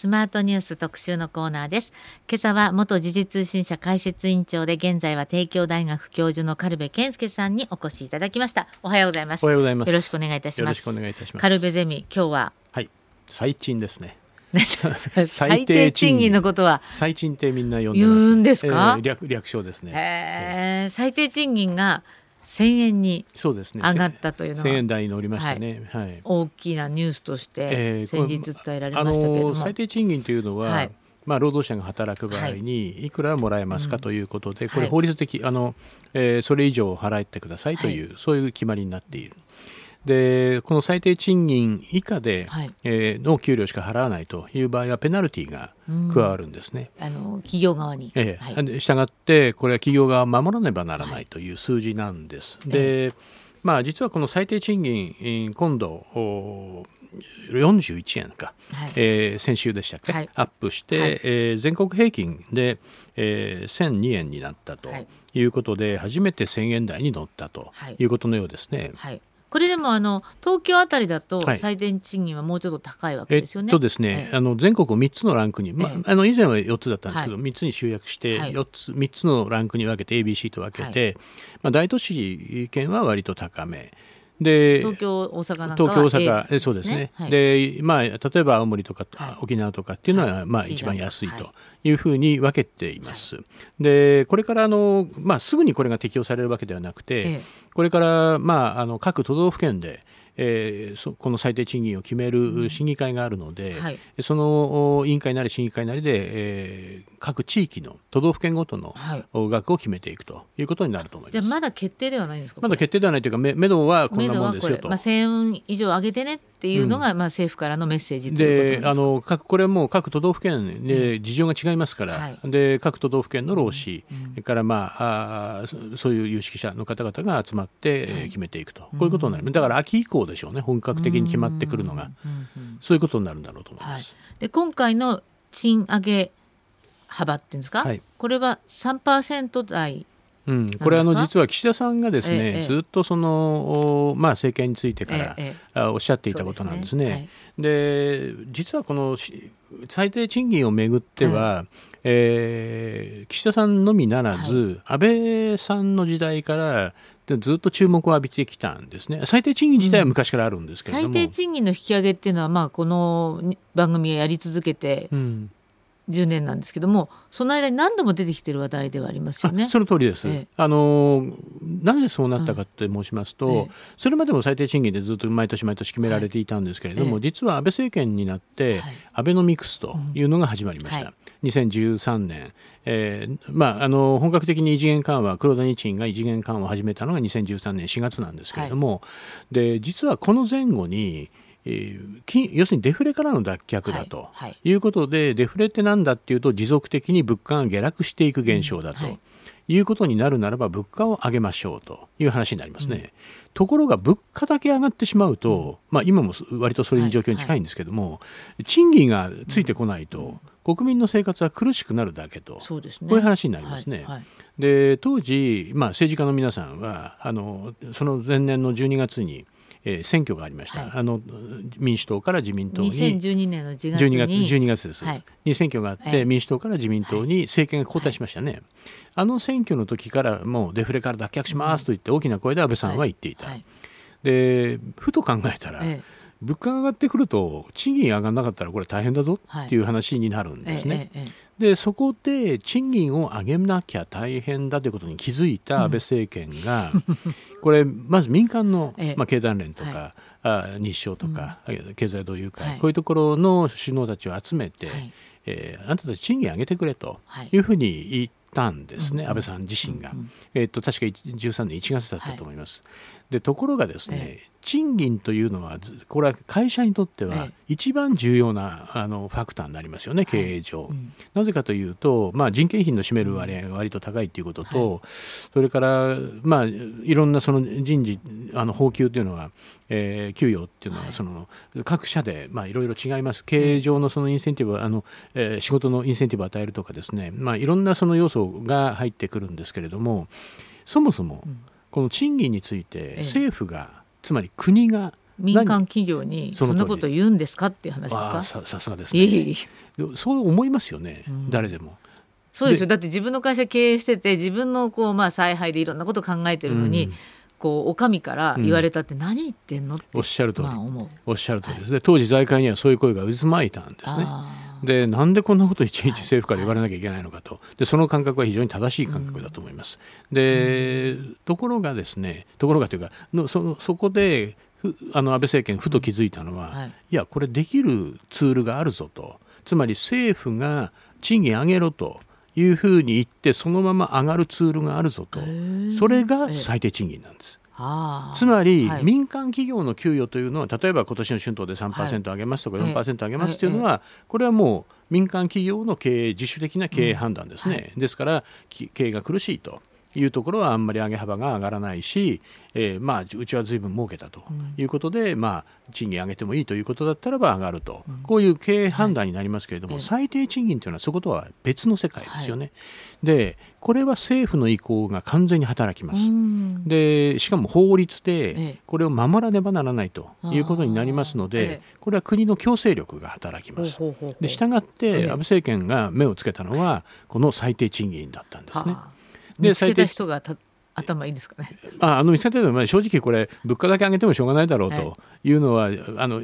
スマートニュース特集のコーナーです。今朝は元時事通信社解説委員長で現在は帝京大学教授の軽部健介さんにお越しいただきました。おはようございます。おはようございます。よろしくお願いいたします。よろしくお願いいたします。軽部ゼミ今日は？はい。最賃ですね。最低賃金のことは？最賃ってみんな呼んでます。言うんですか？えー略略称ですね。へー。最低賃金が1000円に上がったというの1000円は台に乗りましたね。はい、大きなニュースとしてえー先日伝えられあましたけれども、の最低賃金というのは、はい。まあ、労働者が働く場合にい。くらもらえますかということで、これはい。法律的あの、えーそれ以上払ってくださいという、そういう決まりになっている。でこの最低賃金以下で、はい。えーの給料しか払わないという場合はペナルティが加わるんですね。あの企業側に、えはい。えで従ってこれは企業側は守らねばならないという数字なんです。で、まあ、実はこの最低賃金えー今度お41円か、はい。えー先週でしたっけ、はい。アップして、はい。えー全国平均で、えー1002円になったとはい。いうことで、初めて1000円台に乗ったとはい。いうことのようですね。はい、これでもあの東京あたりだとはい。最低賃金はもうちょっと高いわけえですよね。っとですね、ええ。あの全国3つのランクに、まええ。あの以前は4つだったんですけど、は3つに集約してはい。4つ、3つのランクに分けて ABC と分けて、まあ、大都市圏は割と高め。で東京大阪なんかは東京大阪、えそうですね、はい。でまあ、例えば青森とか、はい。沖縄とかっていうのは、はい。まあ、一番安いとい。うふうに分けています。でこれからあの、まあ、すぐにこれが適用されるわけではなくて、ええこれから、まあ、あの各都道府県で、えーそこの最低賃金を決める審議会があるので、はい。そのお委員会なり審議会なりで、えー各地域の都道府県ごとの額を決めていくということになると思います。じゃあまだ決定ではないんですか？まだ決定ではないというか、めめどはこん目なもんですよと。まあ、1000円以上上げてねっていうのが、まあ、政府からのメッセージということなんであの各これはもう各都道府県で事情が違いますから、はい。で各都道府県の労使、から、まあ、あーそそういう有識者の方々が集まって、えー決めていくと、こういうことになる。だから秋以降でしょうね本格的に決まってくるのが、そういうことになるん。だろうと思いまはいす。、で今回の賃上げ幅っていうんですか、はい。これは3%台うん、これあの実は岸田さんがですね、ええずっとその、おまあ、政権についてから、ええあおっしゃっていたことなんですね。ですね。で実はこのし最低賃金をめぐっては、えー岸田さんのみならず、安倍さんの時代からでずっと注目を浴びてきたんですね。最低賃金自体は昔からあるんですけれど最も、低賃金の引き上げっていうのは、まあ、この番組がやり続けてうん10年なんですけどもその間に何度も出てきてる話題ではありますよね。あ。その通りです、ええ。あのなぜそうなったかって申しますと、ええ。それまでも最低賃金でずっと毎年毎年決められていたんですけれども、はい。え実は安倍政権になって、はい。アベノミクスというのが始まりました、はい2013年、えーまあ、あの本格的に異次元緩和黒田日銀が異次元緩和を始めたのが2013年4月なんですけれども、で実はこの前後に、えーき要するにデフレからの脱却だと、はいはい。い、うことでデフレってなんだっていうと持続的に物価が下落していく現象だと。うんはい。いうことになるならば物価を上げましょうという話になりますね。ところが物価だけ上がってしまうと、まあ、今も割とそれに状況に近いんですけども、賃金がついてこないと、国民の生活は苦しくなるだけと、そうですね。こういう話になりますね。はいはい。で当時、まあ、政治家の皆さんはあのその前年の12月に、えー選挙がありました、はい。あの民主党から自民党に。2012年の10月12月に12月です、はい。に選挙があって、ええ民主党から自民党に政権が交代しましたね、あの選挙の時からもうデフレから脱却しますと言って大きな声で安倍さんは言っていた、はい。でふと考えたら、え物価が上がってくると賃金上がらなかったらこれ大変だぞっていう話になるんえですね。ええええ。でそこで賃金を上げなきゃ大変だということに気づいた安倍政権が、これまず民間の、ええ。まあ、経団連とか、はあ日商とか、経済同友会、はい。こういうところの首脳たちを集めて、はい。えーあなたたち賃金上げてくれとはい。いうふうに言ったんですね、うん。安倍さん自身が。うんうんえー、と確か13年1月だったと思います。でところがですね、え賃金というのはずこれは会社にとってはええ。一番重要なあのファクターになりますよね、経営上。うん。なぜかというと、まあ、人件費の占める割合が割と高いということと、それから、まあ、いろんなその人事あの報給というのは、えー給与っていうのはその、各社で、まあ、いろいろ違います。経営上のそのインセンティブあの、えー仕事のインセンティブを与えるとかですね、まあ、いろんなその要素が入ってくるんですけれどもそもそもこの賃金についてえ政府が、つまり国が民間企業にそんなこと言うんですかっていう話ですか？ささすがですいえいえねいえ。そう思いますよね、うん。誰でも。そうですよ。だって自分の会社経営してて自分のこうまあ采配でいろんなこと考えてるのに、うん。こうお上から言われたって何言ってんのって、おっしゃる通り、まあ思う。おっしゃる通りです。ね、当時財界にはそういう声が渦巻いたんですね。あでなんでこんなこといちいち政府から言われなきゃいけないのかと。でその感覚は非常に正しい感覚だと思います、でところがですねところがというかのそのそこでふあの安倍政権ふと気づいたのは、はい。い、やこれできるツールがあるぞと。つまり政府が賃金上げろというふうに言ってそのまま上がるツールがあるぞと。それが最低賃金なんです。つまり、はい。民間企業の給与というのは例えば今年の春闘で3%上げますとかはい4%上げますというのは、これはもう民間企業の経営自主的な経営判断ですね、うん。はですからき経営が苦しいというところはあんまり上げ幅が上がらないし、えーまあ、うちはずいぶん儲けたということで、まあ、賃金上げてもいいということだったらば上がると、こういう経営判断になりますけれども、はい。最低賃金というのはそことは別の世界ですよね。でこれは政府の意向が完全に働きます。うん。でしかも法律ええ。でこれを守らねばならないということになりますのでえこれは国の強制力が働きます。で従ってええ。安倍政権が目をつけたのはこの最低賃金だったんですね。はあで最低人がた頭いいんですかね？ああのの正直これ物価だけ上げてもしょうがないだろうはい。というのは、あの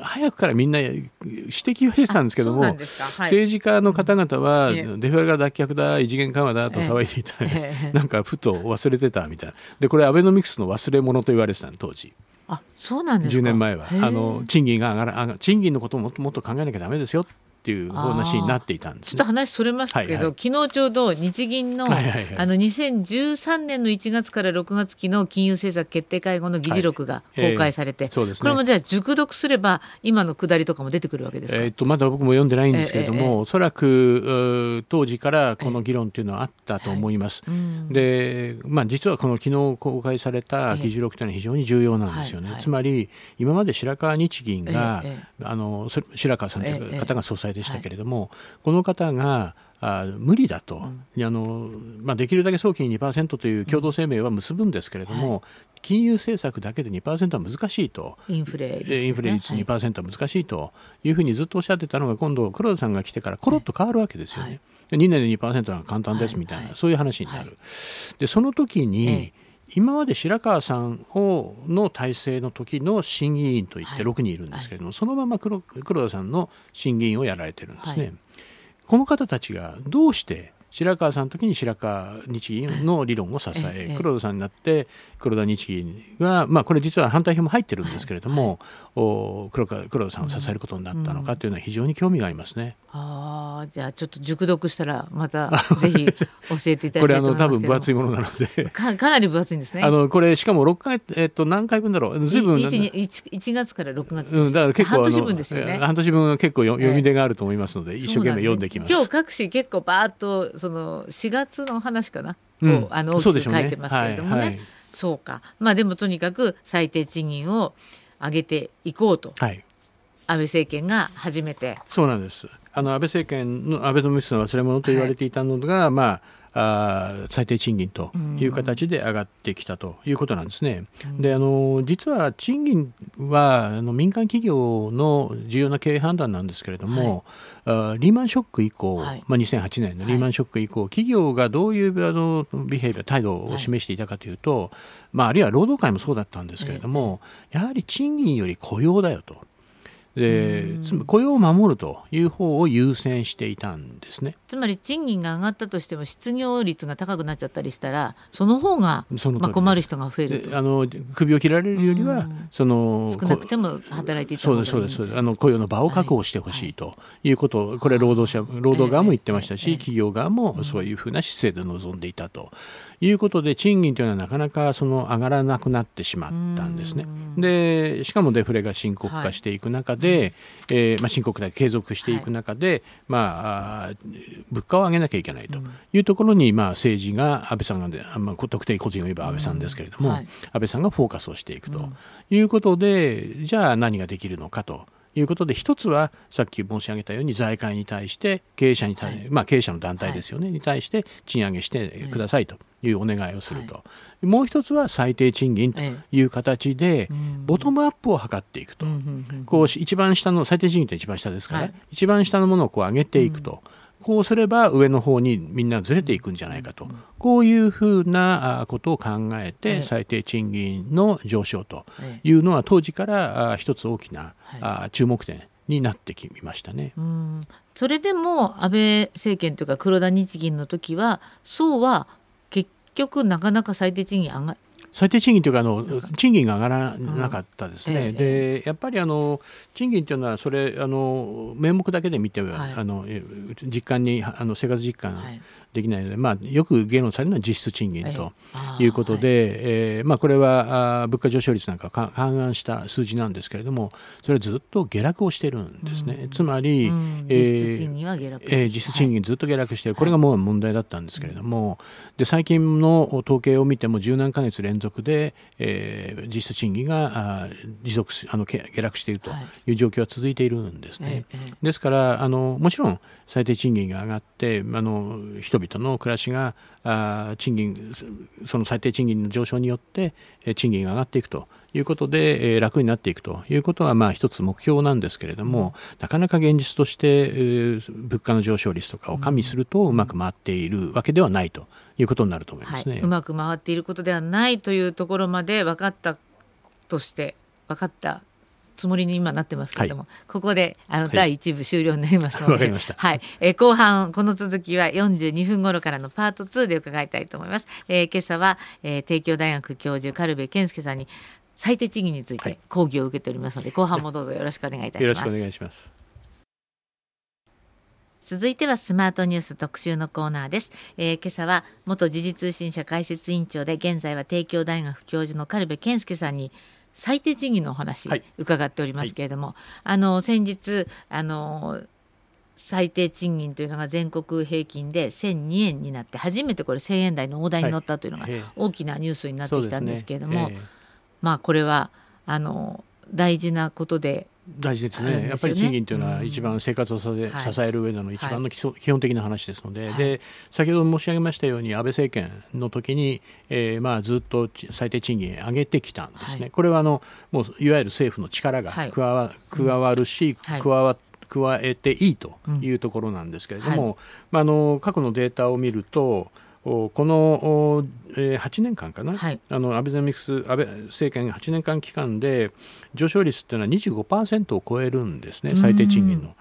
早くからみんな指摘をしてたんですけどもはい。政治家の方々はええ。デフレが脱却だ異次元緩和だと騒いでいた、ええ。なんかふと忘れてたみたいな。でこれアベノミクスの忘れ物と言われてたの当時。あそうなんですか。10年前は。あの賃金が上がら賃金のことをもっともっと考えなきゃダメですよっていう話になっていたんですね。ちょっと。話それますけど、はいはい。昨日ちょうど日銀の,、はいはいはい。あの2013年の1月から6月期の金融政策決定会合の議事録がはい。公開されて、ええそうですね。これもじゃあ熟読すれば今の下りとかも出てくるわけですか、えー、とまだ僕も読んでないんですけれども、ええええおそらく当時からこの議論というのはあったと思います。うん。でまあ、実はこの昨日公開された議事録というのは非常に重要なんですよね。はい。はい。つまり今まで白川日銀が、ええあのそ白川さんといええう方が総裁でしたけれども、この方があ無理だと、あのまあ、できるだけ早期に2%という共同声明は結ぶんですけれども、金融政策だけで2%は難しいと。インフレ率ね、えーインフレ率はい。2%は難しいというふうにずっとおっしゃってたのが今度黒田さんが来てからコロッと変わるわけですよね。はい。で2年で2%は簡単ですみたいな、はい。そういう話になる。はい。でその時に、ええ今まで白川さんをの体制の時の審議員といってはい。6人いるんですけれども、そのまま黒黒田さんの審議員をやられてるんですね。はい。この方たちがどうして白川さんの時に白川日銀の理論を支えええ黒田さんになって黒田日銀が、まあ、これ実は反対票も入ってるんですけれども、お黒川黒田さんを支えることになったのかというのは非常に興味がありますね。ああじゃあちょっと熟読したらまた ぜひ教えていただこれあきたいと思いますけどの多分分厚いものなので。か かなり分厚いんですね。あのこれしかも6回、えっと、何回分だろう？ずいぶん 1, 1月から6月うん、だから結構半年分ですよね。半年分は結構読み出があると思いますので、一生懸命読んできます。今日各紙結構バーッとその4月の話かな、うんをあの大きく書いてますけれどもね。はいはいそうか。まあでもとにかく最低賃金を上げていこうとはい安倍政権が初めて。そうなんです。あの安倍政権の安倍のミスの忘れ物と言われていたのが、まあ。あー最低賃金という形で上がってきたということなんですね。であの実は賃金はあの民間企業の重要な経営判断なんですけれども、あーリーマンショック以降、はい。まあ、2008年のリーマンショック以降、企業がどういうあのビヘイビア態度を示していたかというと、まあ、あるいは労働界もそうだったんですけれども、やはり賃金より雇用だよと。でつまり雇用を守るという方を優先していたんですね。つまり賃金が上がったとしても失業率が高くなっちゃったりしたらその方がまあ困る人が増えるあの首を切られるよりは、うん。その少なくても働いていたそう方がいいで。すそうですそうです。あの雇用の場を確保してほしいということをこれ労働者労働側も言ってましたし、ええええ企業側もそういうふうな姿勢で臨んでいたということで賃金というのはなかなかその上がらなくなってしまったんですね。でしかもデフレが深刻化していく中で、えーまあ、深刻化継続していく中で、まあ、あー物価を上げなきゃいけないというところに、まあ、政治が安倍さんがまあ、特定個人を言えば安倍さんですけれども、うんはい。安倍さんがフォーカスをしていくということで、じゃあ何ができるのかということで一つはさっき申し上げたように財界に対して経営者に対、はい、まあ、経営者の団体ですよね、はい、に対して賃上げしてくださいというお願いをすると、はい、もう一つは最低賃金という形で、ボトムアップを図っていくと、こう一番下の最低賃金って一番下ですから、ね、一番下のものをこう上げていくと。こうすれば上の方にみんなずれていくんじゃないかと、こういうふうなことを考えて最低賃金の上昇というのは当時から一つ大きな注目点になってきましたね。それでも安倍政権というか黒田日銀の時はそうは結局なかなか最低賃金上が最低賃金というかあの賃金が上がらなかったですね、うん、でやっぱりあの賃金というのはそれあの名目だけで見ては、はい、あの実感にあの生活実感できないので、まあ、よく議論されるのは実質賃金とい。うことで、ええー、まあ、これはあ物価上昇率なんか勘案した数字なんですけれどもそれはずっと下落をしてるんですね、うん、つまり、うん、えー、実質賃金は下落えー、実質賃金ずっと下落してい。る、これがもう問題だったんですけれども、で最近の統計を見ても十何ヶ月連続で、えー、実質賃金があ持続あの下落しているとい。う状況は続いているんですね。はい、ですからあのもちろん最低賃金が上がってあの人々の暮らしがあ賃金その最低賃金の上昇によって賃金が上がっていくということで、えー、楽になっていくということはまあ一つ目標なんですけれども、なかなか現実として、えー、物価の上昇率とかを加味するとうまく回っているわけではないということになると思いますね。はい、うまく回っていることではないというところまで分かったとして分かったつもりに今なってますけれども、はい、ここであの、はい、第1部終了になりますので、はい、えー、後半この続きは42分頃からのパート2で伺いたいと思います。えー、今朝は、えー、帝京大学教授軽部健介さんに最低賃金について講義を受けておりますので、後半もどうぞよろしくお願いいたします。よろしくお願いします。続いてはスマートニュース特集のコーナーです、えー、今朝は元時事通信社解説委員長で現在は帝京大学教授の軽部健介さんに最低賃金のお話、伺っておりますけれども、はい、あの先日あの最低賃金というのが全国平均で1002円になって初めてこれ1000円台の大台に乗ったというのが大きなニュースになってきたんですけれども、はいね。えー、まあこれはあの大事なことで大事ですね、ね、やっぱり賃金というのは一番生活を支え,、支える上での一番の基礎、はい、基本的な話ですので。はい、で先ほど申し上げましたように安倍政権の時に、えーまあ、ずっと最低賃金上げてきたんですね、はい、これはあのもういわゆる政府の力が加わ,、加わるし、加わ加えていいというところなんですけれども、まあ、あの過去のデータを見るとこの、えー、8年間かな、はい、あのアベノミクス安倍政権8年間期間で上昇率っていうのは25%を超えるんですね最低賃金の。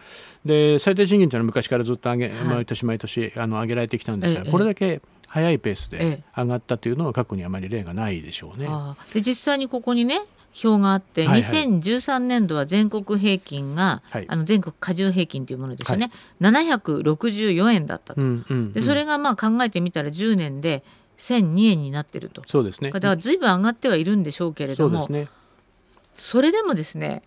で最低賃金というのは昔からずっと上げ、はい、毎年毎年あの上げられてきたんですが、これだけ早いペースで上がったというのは過去にあまり例がないでしょうね。で実際にここにね表があって、はいはい、2013年度は全国平均が、はい、あの全国加重平均というものですよね、はい、764円だったと、うんうんうん、でそれがまあ考えてみたら10年で1002円になってると。そうですね。だからずいぶん上がってはいるんでしょうけれどもそ、ね,、れでもですね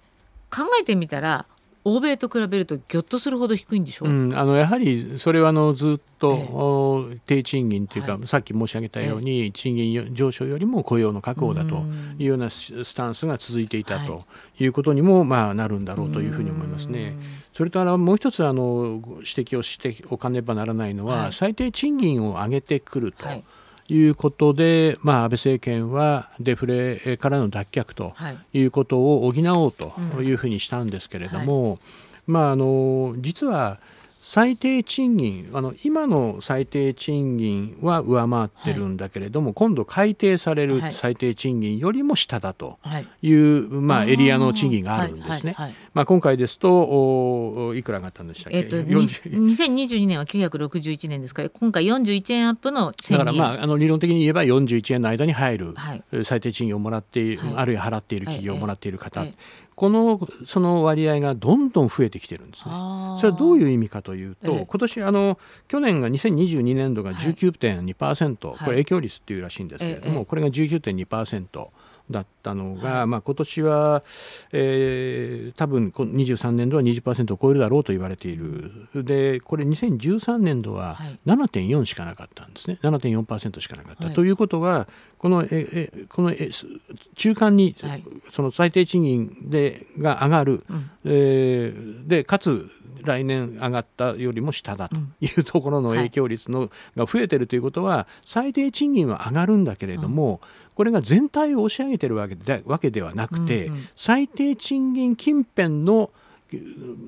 考えてみたら欧米と比べるとぎょっとするほど低いんでしょう、うん、あのやはりそれはあのずっと、ええ、低賃金というか、はい、さっき申し上げたように、え、賃金上昇よりも雇用の確保だというようなスタンスが続いていたとい。うことにも、まあ、なるんだろうというふうに思いますね。それとあのもう一つあの指摘をしておかねばならないのは、はい、最低賃金を上げてくると。はいいうことで、まあ、安倍政権はデフレからの脱却とい。うことを補おうというふうにしたんですけれども、まあ、あの実は最低賃金あの今の最低賃金は上回ってるんだけれども、はい、今度改定される最低賃金よりも下だとい。う、はい、まあ、エリアの賃金があるんですね。まあ、今回ですとおいくら上がったんでしたっけ、えーと、2022年は961年ですから今回41円アップのだから、まあ、あの理論的に言えば41円の間に入る、最低賃金をもらっている、あるいは払っている企業をもらっている方、このその割合がどんどん増えてきてるんですね。それはどういう意味かというと、ええ、今年あの去年が2022年度が19.2%、はい、これ影響率っていうらしいんですけれども、え、これが19.2%。だったのが、はい。まあ、今年は、えー、多分23年度は20%を超えるだろうと言われている。でこれ2013年度は7.4しかなかったんですね。7.4%しかなかった、はい、ということはこのええこのえ中間に、その最低賃金でが上がる、うん、えー、でかつ来年上がったよりも下だというところの影響率の、が増えてるということは最低賃金は上がるんだけれども、これが全体を押し上げてるわけでわけではなくて、うんうん、最低賃金近辺の、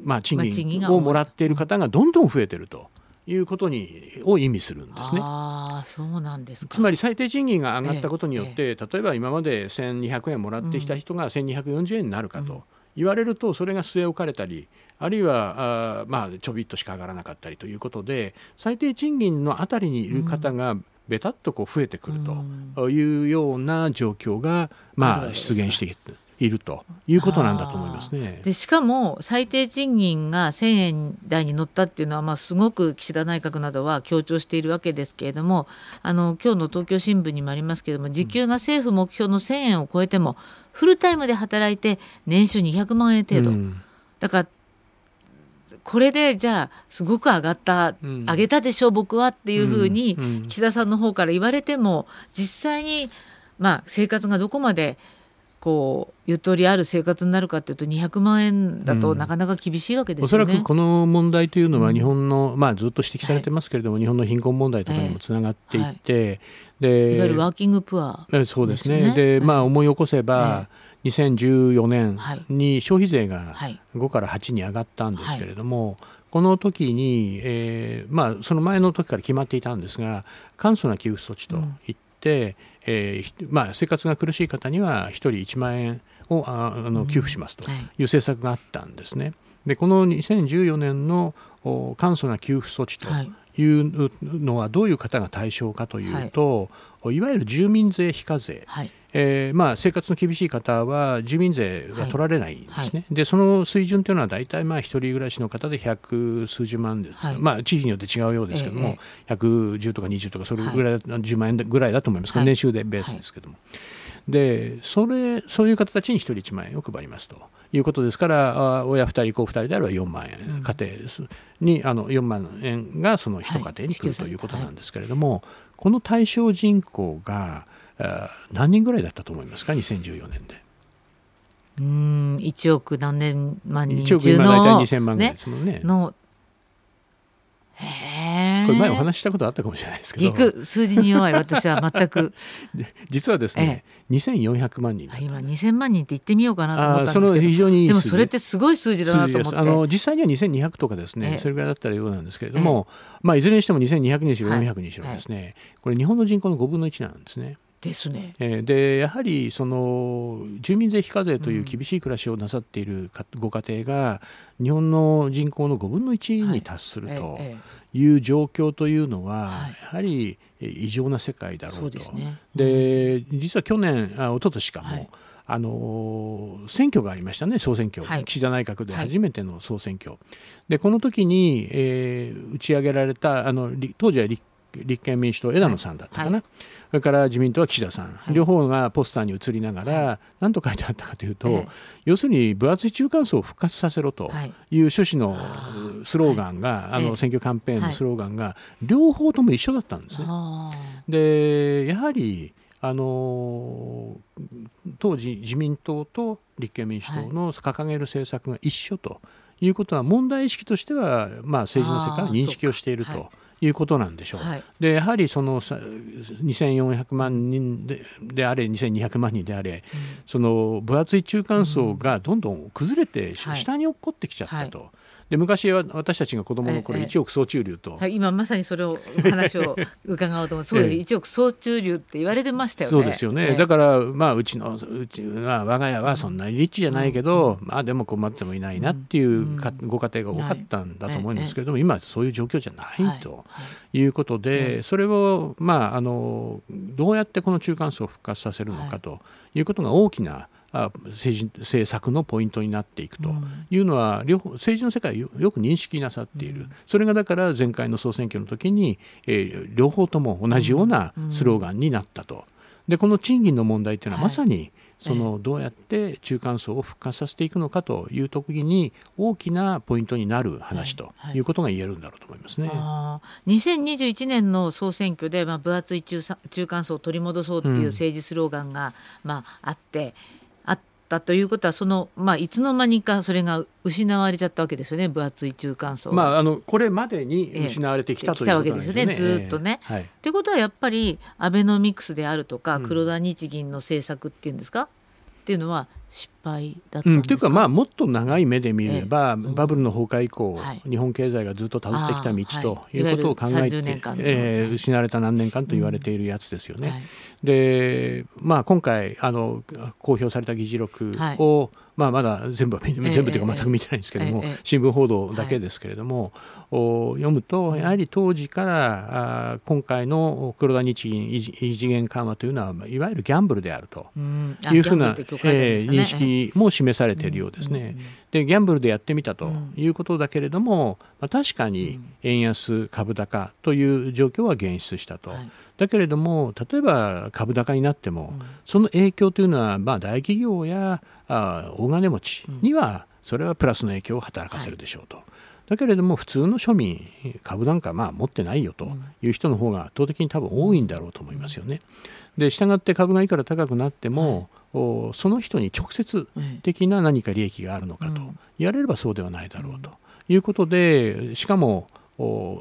まあ、賃金をもらっている方がどんどん増えてると。いうことにを意味するんですね。あそうなんですつまり最低賃金が上がったことによって、ええ、例えば今まで1200円もらってきた人が1240円になるかと言われるとそれが据え置かれたりあるいはあまあちょびっとしか上がらなかったりということで最低賃金のあたりにいる方がべたっとこう増えてくるというような状況が、まあ、出現しているということなんだと思いますね。でしかも最低賃金が1000円台に乗ったっていうのは、まあ、すごく岸田内閣などは強調しているわけですけれどもあの今日の東京新聞にもありますけれども時給が政府目標の1000円を超えてもフルタイムで働いて年収200万円程度。うん、だからこれでじゃあすごく上がった、うん、上げたでしょ僕はっていうふうに岸田さんの方から言われても実際にまあ生活がどこまでこうゆとりある生活になるかというと200万円だとなかなか厳しいわけですよね、うん、おそらくこの問題というのは日本の、うん、まあ、ずっと指摘されてますけれども、はい、日本の貧困問題とかにもつながっていって、はい、でいわゆるワーキングプア、ね、そうですね。で、まあ、思い起こせば、はい2014年に消費税が5から8に上がったんですけれども、はい、この時に、えーまあ、その前の時から決まっていたんですが簡素な給付措置といって、うん、えー、まあ、生活が苦しい方には1人1万円をああの給付しますとい。う政策があったんですね。でこの2014年の簡素な給付措置というのはどういう方が対象かというと、はい、いわゆる住民税非課税、はいえーまあ、生活の厳しい方は住民税が取られないんですね、はい。はい、でその水準というのは大体まあ一人暮らしの方で百数十万です、はい、まあ、地域によって違うようですけども、えー、110とか20とかそれぐらい、はい、10万円ぐらいだと思います、年収でベースですけども。でそれそういう方たちに1人1万円を配りますということですから親2人子2人であれば4万円、うん、家庭にあの4万円がその一家庭に来る、ということなんですけれども、この対象人口が何人ぐらいだったと思いますか？2014年で。うん1億何年万人中の1億今大体2000万ぐらいですもんね。ねのへこれ前お話したことあったかもしれないですけど。く数字に弱い私は全く。実はですね、ええ、2400万人今2000万人って言ってみようかなと思ったんですけど。非常にでもそれってすごい数字だなと思って。あの実際には2200とかですね、え、それぐらいだったらようなんですけれども、まあ、いずれにしても2200にしろ400にしろですね、はい、これ日本の人口の5分の1なんですね。ですね。でやはりその住民税非課税という厳しい暮らしをなさっているご家庭が日本の人口の5分の1に達するという状況というのは、やはり異常な世界だろうと。で、ね、実は去年あ一昨年かも、はい。あの選挙がありましたね、総選挙、はい、岸田内閣で初めての総選挙、はい、でこの時に、えー、打ち上げられたあの当時は立立憲民主党枝野さんだったかな、はい、それから自民党は岸田さん、はい、両方がポスターに映りながら、はい、何と書いてあったかというと、要するに分厚い中間層を復活させろとい。う趣旨のスローガンが、あの選挙キャンペーンのスローガンが両方とも一緒だったんです。ね。でやはりあの当時自民党と立憲民主党の掲げる政策が一緒ということは問題意識としては、まあ、政治の世界は認識をしていると。いうことなんでしょう。はい、でやはりその2400万人でであれ2200万人であれ、うん、その分厚い中間層がどんどん崩れて下に落っこってきちゃったと。はいで昔は私たちが子供の頃一億総中流と、はい、今まさにそれを話を伺おうと思って。そうです。一億総中流って言われてましたよね。そうですよね、だからまあうちのうちは我が家はそんなにリッチじゃないけど、まあでも困ってもいないなっていうか、ご家庭が多かったんだと思うんですけれども、今はそういう状況じゃないとい。うことで、それをまああのどうやってこの中間層を復活させるのかということが大きな政治政策のポイントになっていくと。いうのは両方政治の世界よく認識なさっている、それがだから前回の総選挙の時に、えー、両方とも同じようなスローガンになったと。でこの賃金の問題というのはまさに、そのどうやって中間層を復活させていくのかという時に大きなポイントになる話とい。うことが言えるんだろうと思いますね。はい、2021年の総選挙で、まあ、分厚い中中間層を取り戻そうっていう政治スローガンが、うん、まあ、あってあったということはその、まあ、いつの間にかそれが失われちゃったわけですよね。分厚い中間層。まあ、あのこれまでに失われてきた、ええ、というわけですよねずっとね。と、えはい、いうことはやっぱりアベノミクスであるとか黒田日銀の政策っていうんですか、うん、っていうのは失敗だったうん、というか、まあ、もっと長い目で見れば、ええ、バブルの崩壊以降、はい、日本経済がずっとたどってきた道とい。うことを考えて、はいえー、失われた何年間と言われているやつですよね。うん。はい、で、まあ、今回あの公表された議事録を、まあ、まだ全部全部というか全く見てないんですけれども、新聞報道だけですけれども、読むとやはり当時からあ今回の黒田日銀異次元緩和というのはいわゆるギャンブルであるというふうな、えー、認識も示されているようですね。でギャンブルでやってみたということだけれども、まあ、確かに円安株高という状況は現出したと。だけれども例えば株高になっても、その影響というのは、まあ、大企業やあ大金持ちにはそれはプラスの影響を働かせるでしょうと。だけれども普通の庶民株なんかまあ持ってないよという人の方が圧倒的に多分多いんだろうと思いますよね。で従って株がいくら高くなっても、はい、その人に直接的な何か利益があるのかと言われればそうではないだろうということでしかも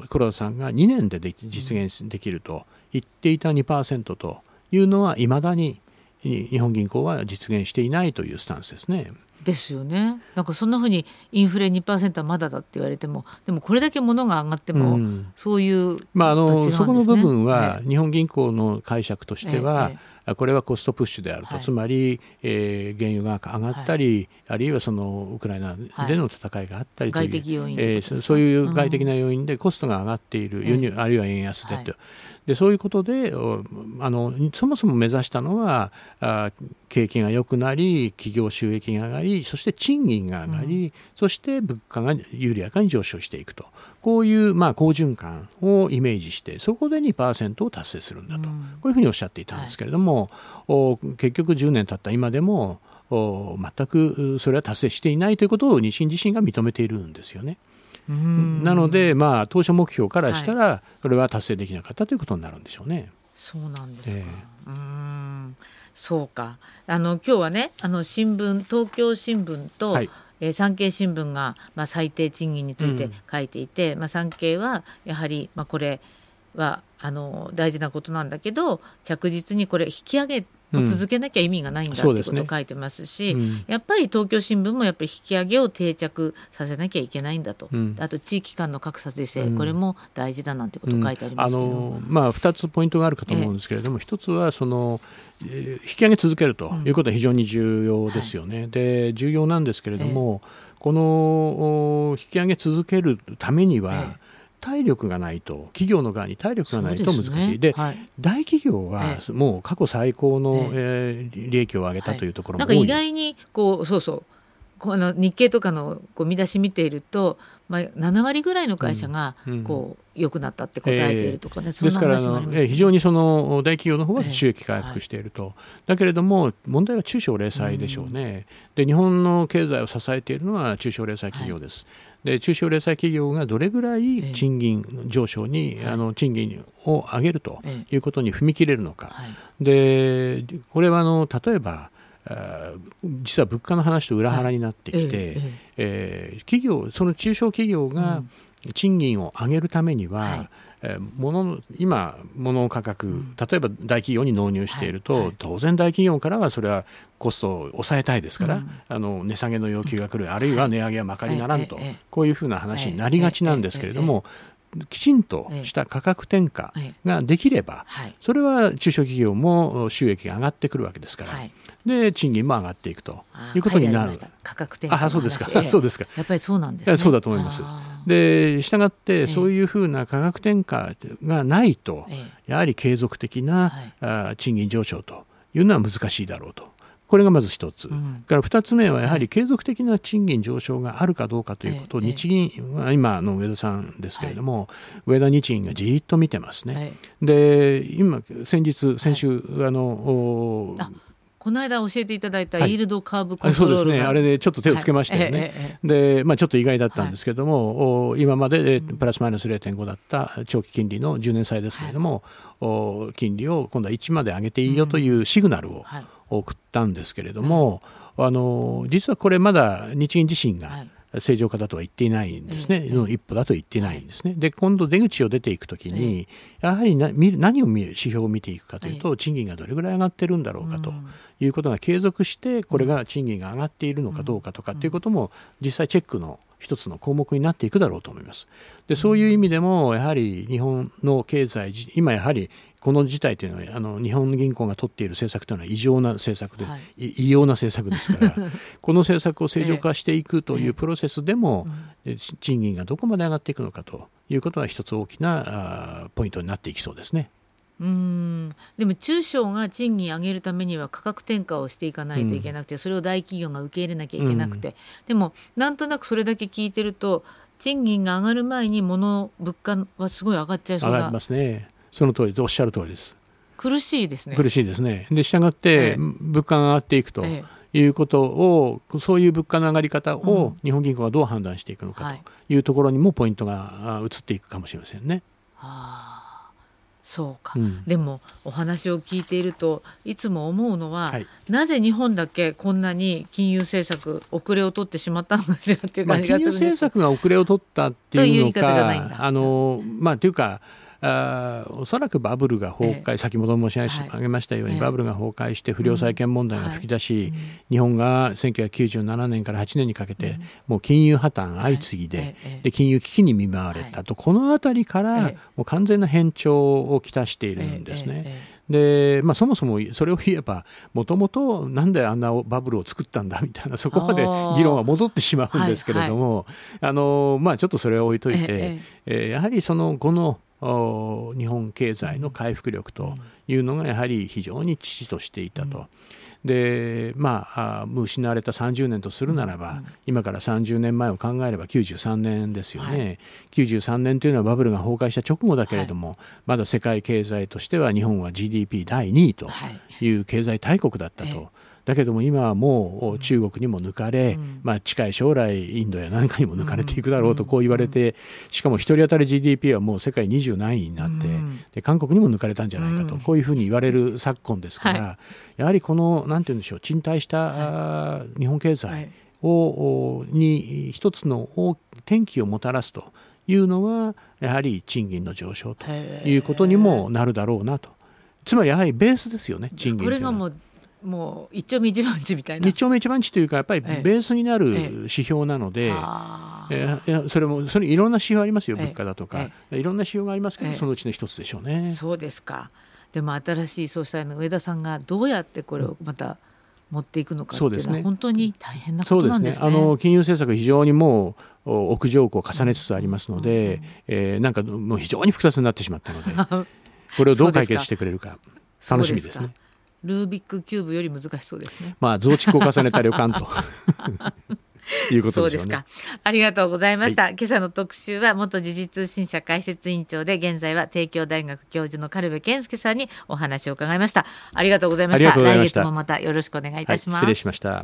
黒田さんが2年でで実現できると言っていた2%というのはいまだに日本銀行は実現していないというスタンスですね。ですよね。なんかそんなふうにインフレ2%はまだだって言われてもでもこれだけ物が上がっても、うん、そういう、まあ、あの、ね、そこの部分は日本銀行の解釈としては、ええ、これはコストプッシュであると、はい、つまり、えー、原油が上がったり、はい、あるいはそのウクライナでの戦いがあったりという、はい、えー、そういう外的な要因でコストが上がっている輸入、あるいは円安でと。でそういうことであのそもそも目指したのはあ景気が良くなり企業収益が上がりそして賃金が上がり、うん、そして物価が緩やかに上昇していくと。こういう、まあ、好循環をイメージしてそこで2%を達成するんだと、うん、こういうふうにおっしゃっていたんですけれども、はい、結局10年経った今でも全くそれは達成していないということを日清自身が認めているんですよね。なので、まあ、当初目標からしたら、それは達成できなかったということになるんでしょうね。そうなんですか、えー、うん。そうか。あの今日はねあの新聞東京新聞と、はい。えー、産経新聞が、まあ、最低賃金について書いていて、うん、まあ、産経はやはり、まあ、これはあの大事なことなんだけど着実にこれ引き上げを続けなきゃ意味がないんだってことを書いてますし、うん。すねうん、やっぱり東京新聞もやっぱり引き上げを定着させなきゃいけないんだと、うん、あと地域間の格差是正、これも大事だなんてことを書いてありますけど、あのまあ、2つポイントがあるかと思うんですけれども、え1つはその引き上げ続けるということは非常に重要ですよね。はい、で重要なんですけれども、えこの引き上げ続けるためには、え体力がないと企業の側に体力がないと難しい。で、ね。はい、大企業はもう過去最高の、ええ。ー、利益を上げたというところも多い、はい、なんか意外にこうそうそうこの日経とかのこう見出し見ていると、まあ、7割ぐらいの会社がこう良、うん、くなったって答えているとかね、えー、ですからあの、えー、非常にその大企業の方は収益回復していると、えーはい、だけれども問題は中小零細でしょうね、うん、で日本の経済を支えているのは中小零細企業です。はいで中小零細企業がどれぐらい賃金上昇に、えー、あの賃金を上げるということに踏み切れるのか、はい、でこれはあの例えば実は物価の話と裏腹になってきて、はい、えー、えー、企業その中小企業が賃金を上げるためには、はいえー、物の今、物の価格、例えば大企業に納入していると、はい。はい、当然、大企業からはそれはコストを抑えたいですから、うん、あの値下げの要求が来る、あるいは値上げはまかりならんと、こういうふうな話になりがちなんですけれども、きちんとした価格転嫁ができれば、それは中小企業も収益が上がってくるわけですから、で賃金も上がっていくということになる。価格転嫁あそうですか、そうですか。やっぱりそうなんですね。そうだと思います。でしたがってそういうふうな価格転嫁がないと、やはり継続的な、はい、賃金上昇というのは難しいだろうと。これがまず一つ、うん、から二つ目はやはり継続的な賃金上昇があるかどうかということ。を日銀は今の上田さんですけれども、上田日銀がじっと見てますね。で今先日先週、あのこの間教えていただいたイールドカーブコンそうですトロールが、ね。あれでちょっと手をつけましたよね、はい。えええで、まあ、ちょっと意外だったんですけども、お今まででプラスマイナス0.5だった長期金利の10年債ですけれども、お金利を今度は1まで上げていいよというシグナルをはい。送ったんですけれども、あの実はこれまだ日銀自身がはい正常化だとは言っていないんですね、ええの一歩だと言っていないんですね。で今度出口を出ていくときに、やはりな何を見る指標を見ていくかというと、賃金がどれぐらい上がってるんだろうかということが継続してこれが賃金が上がっているのかどうかとかっていうことも実際チェックの一つの項目になっていくだろうと思います。でそういう意味でもやはり日本の経済じ今やはりこの事態というのはあの日本銀行が取っている政策というのは異常な政策で、はい。い異様な政策ですから この政策を正常化していくというプロセスでも、えち賃金がどこまで上がっていくのかということは一つ大きなあーポイントになっていきそうですね。うん。でも中小が賃金上げるためには価格転嫁をしていかないといけなくて、それを大企業が受け入れなきゃいけなくて、でもなんとなくそれだけ聞いてると賃金が上がる前に物物価はすごい上がっちゃいそうな上がりますね。その通りでおっしゃる通りです。苦しいですね。苦しいですね。で、したがって、ええ物価が上がっていくとえいうことを、そういう物価の上がり方うをん日本銀行がどう判断していくのかはいというところにもポイントがあ移っていくかもしれませんね。ああそうか、うんでもお話を聞いているといつも思うのは、はいなぜ日本だけこんなに金融政策遅れを取ってしまったのかしらっていうまあ、感じが金融するんです政策が遅れを取ったっていうのという言い方じゃないんだか、あのまあというか。あーおそらくバブルが崩壊、え先ほど申し上げましたように、ええ。バブルが崩壊して不良債権問題が吹き出し、うん日本が1997年から8年にかけて、もう金融破綻相次いで,、はい。ええ。で金融危機に見舞われたと、この辺りから、ええ。もう完全な変調をきたしているんですね。ええでまあ、そもそもそれを言えばもともとなんであんなバブルを作ったんだみたいなそこまで議論は戻ってしまうんですけれども、あのまあ、ちょっとそれは置いといて、ええーやはりその後のお日本経済の回復力というのがやはり非常に遅々としていたと。でまああもう失われた30年とするならば、今から30年前を考えれば93年ですよね、93年というのはバブルが崩壊した直後だけれども、まだ世界経済としては日本は GDP 第2位とはい。いう経済大国だったと。ええだけども今はもう中国にも抜かれ、うん。まあ、近い将来インドや何かにも抜かれていくだろうとこう言われてしかも1人当たり GDP はもう世界20何位になってうん。で韓国にも抜かれたんじゃないかとうん。こういうふうに言われる昨今ですから、はやはりこのなんて言うんでしょう賃貸した、日本経は済い。をおに一つの大転機をもたらすというのはやはり賃金の上昇ということにもなるだろうなと。つまりやはりベースですよね賃金これがもうもう一丁目一番地みたいな。日丁目一番地というかやっぱりええ。ベースになるええ。指標なので、あー。えーいやそれもそれいろんな指標ありますよええ。物価だとか、えいろんな指標がありますけど、ええ。そのうちの一つでしょうね。そうですか。でも新しい総裁の上田さんがどうやってこれをまた持っていくのかっていうのはそうですね。本当に大変なこそうですね。となんですね。あの金融政策非常にもうお屋上を重ねつつありますので、えーなんかもう非常に複雑になってしまったのでこれをどう解決してくれるか。楽しみですね。ルービックキューブより難しそうですね。まあ増築を重ねた旅館と いうことでしょうね。そうですか。ありがとうございました。今朝の特集は元時事通信社解説委員長で現在は帝京大学教授の軽部健介さんにお話を伺いました。ありがとうございました。した来月もまたよろしくお願いいはい、たします。失礼しました。